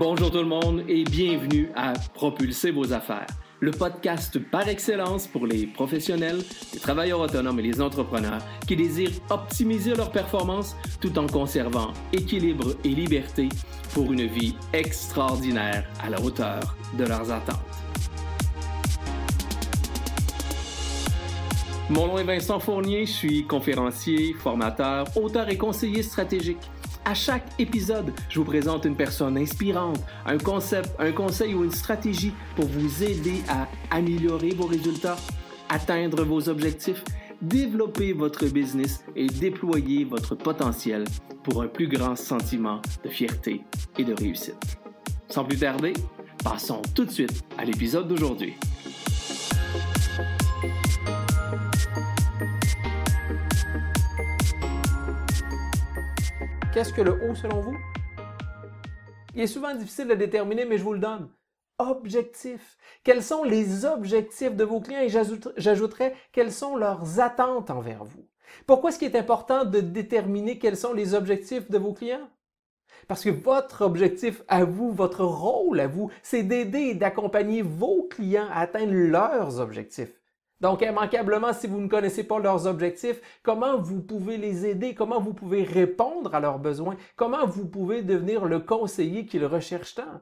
Bonjour tout le monde et bienvenue à Propulser vos affaires, le podcast par excellence pour les professionnels, les travailleurs autonomes et les entrepreneurs qui désirent optimiser leur performance tout en conservant équilibre et liberté pour une vie extraordinaire à la hauteur de leurs attentes. Mon nom est Vincent Fournier, je suis conférencier, formateur, auteur et conseiller stratégique. À chaque épisode, je vous présente une personne inspirante, un concept, un conseil ou une stratégie pour vous aider à améliorer vos résultats, atteindre vos objectifs, développer votre business et déployer votre potentiel pour un plus grand sentiment de fierté et de réussite. Sans plus tarder, passons tout de suite à l'épisode d'aujourd'hui. Qu'est-ce que le haut selon vous? Il est souvent difficile de déterminer, mais je vous le donne. Objectifs. Quels sont les objectifs de vos clients? Et j'ajouterais quelles sont leurs attentes envers vous? Pourquoi est-ce qu'il est important de déterminer quels sont les objectifs de vos clients? Parce que votre objectif à vous, votre rôle à vous, c'est d'aider et d'accompagner vos clients à atteindre leurs objectifs. Donc, immanquablement, si vous ne connaissez pas leurs objectifs, comment vous pouvez les aider, comment vous pouvez répondre à leurs besoins, comment vous pouvez devenir le conseiller qu'ils recherchent tant?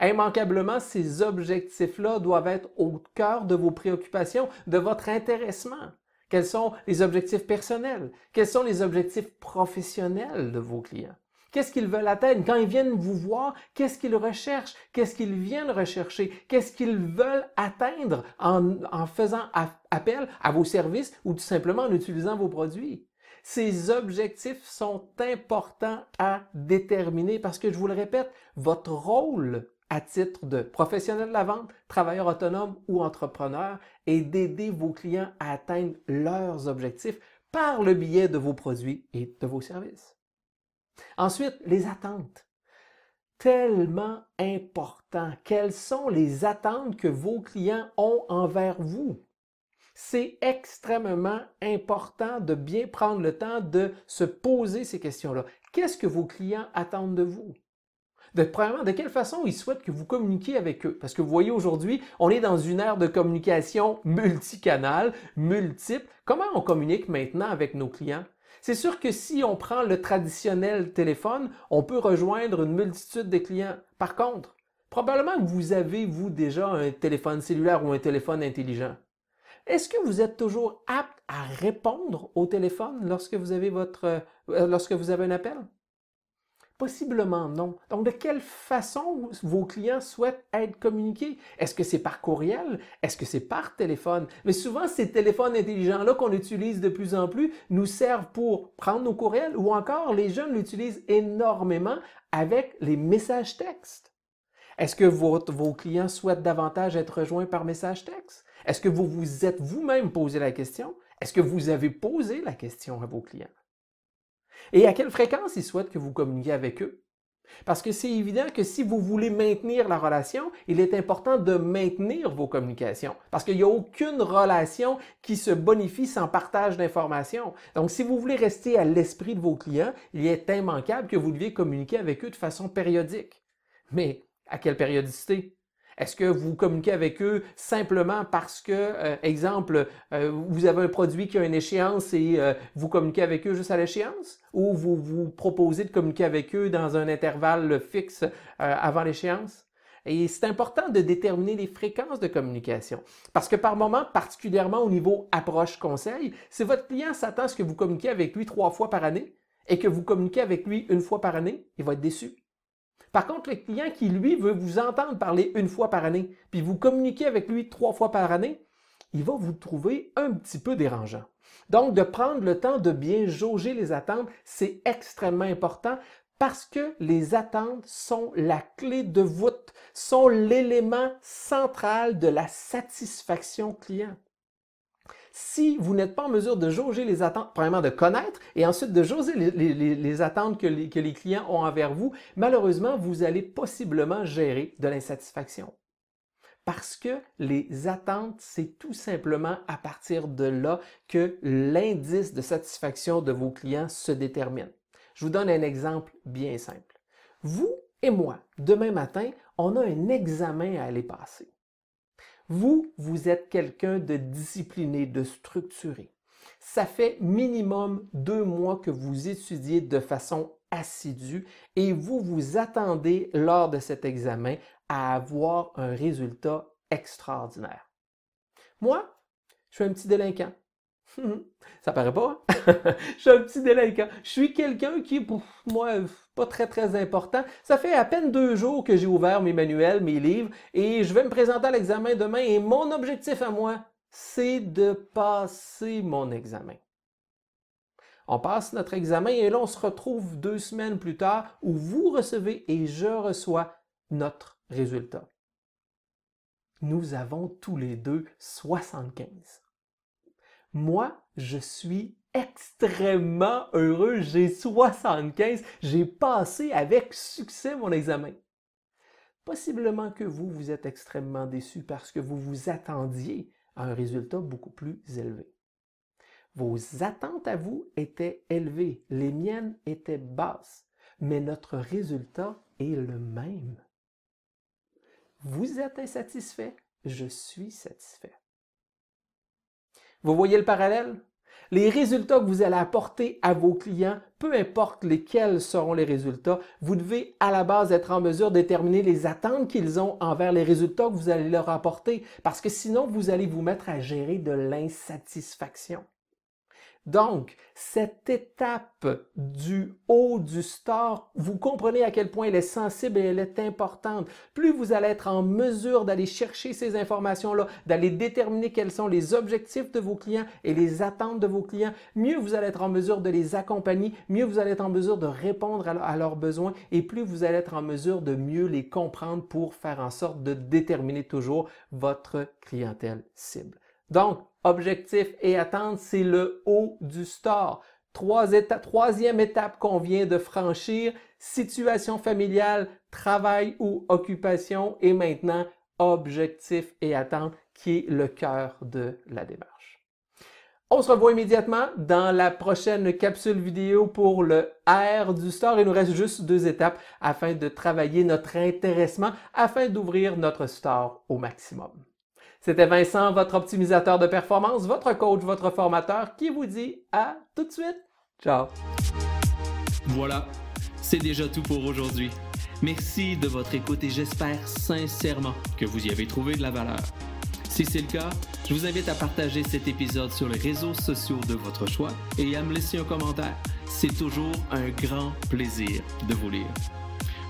Immanquablement, ces objectifs-là doivent être au cœur de vos préoccupations, de votre intéressement. Quels sont les objectifs personnels? Quels sont les objectifs professionnels de vos clients? Qu'est-ce qu'ils veulent atteindre? Quand ils viennent vous voir, qu'est-ce qu'ils recherchent? Qu'est-ce qu'ils viennent rechercher? Qu'est-ce qu'ils veulent atteindre en, faisant appel à vos services ou tout simplement en utilisant vos produits? Ces objectifs sont importants à déterminer parce que, je vous le répète, votre rôle à titre de professionnel de la vente, travailleur autonome ou entrepreneur est d'aider vos clients à atteindre leurs objectifs par le biais de vos produits et de vos services. Ensuite, les attentes. Tellement important. Quelles sont les attentes que vos clients ont envers vous? C'est extrêmement important de bien prendre le temps de se poser ces questions-là. Qu'est-ce que vos clients attendent de vous? De, premièrement, de quelle façon ils souhaitent que vous communiquiez avec eux? Parce que vous voyez aujourd'hui, on est dans une ère de communication multicanale, multiple. Comment on communique maintenant avec nos clients? C'est sûr que si on prend le traditionnel téléphone, on peut rejoindre une multitude de clients. Par contre, probablement que vous avez, vous, déjà un téléphone cellulaire ou un téléphone intelligent. Est-ce que vous êtes toujours apte à répondre au téléphone lorsque vous avez votre, euh, lorsque vous avez un appel? Possiblement non. Donc, de quelle façon vos clients souhaitent être communiqués? Est-ce que c'est par courriel? Est-ce que c'est par téléphone? Mais souvent, ces téléphones intelligents-là qu'on utilise de plus en plus nous servent pour prendre nos courriels ou encore les jeunes l'utilisent énormément avec les messages textes. Est-ce que vos clients souhaitent davantage être rejoints par message texte? Est-ce que vous vous êtes vous-même posé la question? Est-ce que vous avez posé la question à vos clients? Et à quelle fréquence ils souhaitent que vous communiquiez avec eux? Parce que c'est évident que si vous voulez maintenir la relation, il est important de maintenir vos communications. Parce qu'il n'y a aucune relation qui se bonifie sans partage d'informations. Donc, si vous voulez rester à l'esprit de vos clients, il est immanquable que vous deviez communiquer avec eux de façon périodique. Mais à quelle périodicité? Est-ce que vous communiquez avec eux simplement parce que, euh, exemple, euh, vous avez un produit qui a une échéance et euh, vous communiquez avec eux juste à l'échéance? Ou vous vous proposez de communiquer avec eux dans un intervalle fixe avant l'échéance? Et c'est important de déterminer les fréquences de communication. Parce que par moment, particulièrement au niveau approche-conseil, si votre client s'attend à ce que vous communiquiez avec lui trois fois par année et que vous communiquez avec lui une fois par année, il va être déçu. Par contre, le client qui, lui, veut vous entendre parler une fois par année, puis vous communiquez avec lui trois fois par année, il va vous trouver un petit peu dérangeant. Donc, de prendre le temps de bien jauger les attentes, c'est extrêmement important parce que les attentes sont la clé de voûte, sont l'élément central de la satisfaction client si vous n'êtes pas en mesure de jauger les attentes, premièrement de connaître et ensuite de jauger les, attentes que les, que les clients ont envers vous, malheureusement, vous allez possiblement gérer de l'insatisfaction. Parce que les attentes, c'est tout simplement à partir de là que l'indice de satisfaction de vos clients se détermine. Je vous donne un exemple bien simple. Vous et moi, demain matin, on a un examen à aller passer. Vous, vous êtes quelqu'un de discipliné, de structuré. Ça fait minimum deux mois que vous étudiez de façon assidue et vous vous attendez lors de cet examen à avoir un résultat extraordinaire. Moi, je suis un petit délinquant. Ça paraît pas. Hein? je suis un petit délinquant. Je suis quelqu'un qui, pour moi, pas très très important. Ça fait à peine deux jours que j'ai ouvert mes manuels, mes livres, et je vais me présenter à l'examen demain. Et mon objectif à moi, c'est de passer mon examen. On passe notre examen et là, on se retrouve deux semaines plus tard où vous recevez et je reçois notre résultat. Nous avons tous les deux 75. Moi, je suis extrêmement heureux. J'ai 75. J'ai passé avec succès mon examen. Possiblement que vous, vous êtes extrêmement déçu parce que vous vous attendiez à un résultat beaucoup plus élevé. Vos attentes à vous étaient élevées, les miennes étaient basses, mais notre résultat est le même. Vous êtes insatisfait, je suis satisfait. Vous voyez le parallèle? Les résultats que vous allez apporter à vos clients, peu importe lesquels seront les résultats, vous devez à la base être en mesure de déterminer les attentes qu'ils ont envers les résultats que vous allez leur apporter, parce que sinon vous allez vous mettre à gérer de l'insatisfaction. Donc, cette étape du haut du store, vous comprenez à quel point elle est sensible et elle est importante. Plus vous allez être en mesure d'aller chercher ces informations-là, d'aller déterminer quels sont les objectifs de vos clients et les attentes de vos clients, mieux vous allez être en mesure de les accompagner, mieux vous allez être en mesure de répondre à leurs besoins et plus vous allez être en mesure de mieux les comprendre pour faire en sorte de déterminer toujours votre clientèle cible. Donc, objectif et attente, c'est le haut du store. troisième étape qu'on vient de franchir, situation familiale, travail ou occupation et maintenant objectif et attente qui est le cœur de la démarche. On se revoit immédiatement dans la prochaine capsule vidéo pour le R du store. Il nous reste juste deux étapes afin de travailler notre intéressement, afin d'ouvrir notre store au maximum. C'était Vincent, votre optimisateur de performance, votre coach, votre formateur, qui vous dit à tout de suite. Ciao. Voilà, c'est déjà tout pour aujourd'hui. Merci de votre écoute et j'espère sincèrement que vous y avez trouvé de la valeur. Si c'est le cas, je vous invite à partager cet épisode sur les réseaux sociaux de votre choix et à me laisser un commentaire. C'est toujours un grand plaisir de vous lire.